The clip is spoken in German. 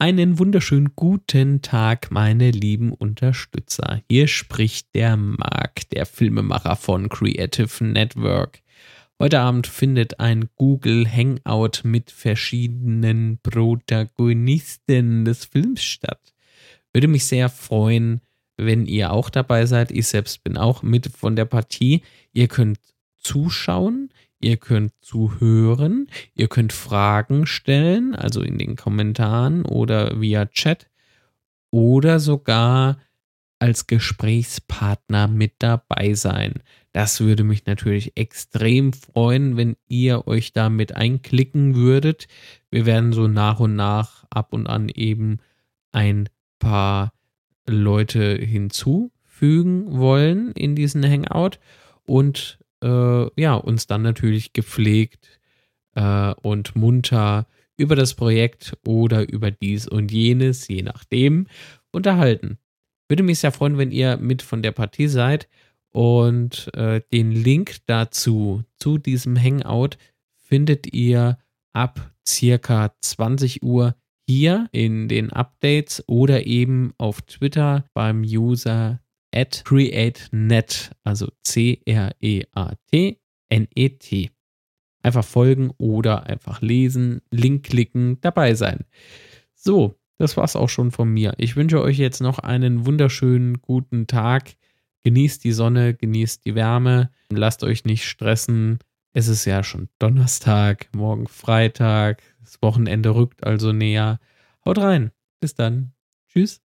Einen wunderschönen guten Tag, meine lieben Unterstützer. Hier spricht der Marc, der Filmemacher von Creative Network. Heute Abend findet ein Google Hangout mit verschiedenen Protagonisten des Films statt. Würde mich sehr freuen, wenn ihr auch dabei seid. Ich selbst bin auch mit von der Partie. Ihr könnt zuschauen, Ihr könnt zuhören, ihr könnt Fragen stellen, also in den Kommentaren oder via Chat oder sogar als Gesprächspartner mit dabei sein. Das würde mich natürlich extrem freuen, wenn ihr euch da mit einklicken würdet. Wir werden so nach und nach ab und an eben ein paar Leute hinzufügen wollen in diesen Hangout und äh, ja, uns dann natürlich gepflegt äh, und munter über das Projekt oder über dies und jenes, je nachdem, unterhalten. Würde mich sehr freuen, wenn ihr mit von der Partie seid und äh, den Link dazu, zu diesem Hangout, findet ihr ab circa 20 Uhr hier in den Updates oder eben auf Twitter beim User at createnet, also C-R-E-A-T-N-E-T. Einfach folgen oder einfach lesen, Link klicken, dabei sein. So, das war's auch schon von mir. Ich wünsche euch jetzt noch einen wunderschönen guten Tag. Genießt die Sonne, genießt die Wärme, lasst euch nicht stressen. Es ist ja schon Donnerstag, morgen Freitag, das Wochenende rückt also näher. Haut rein. Bis dann. Tschüss.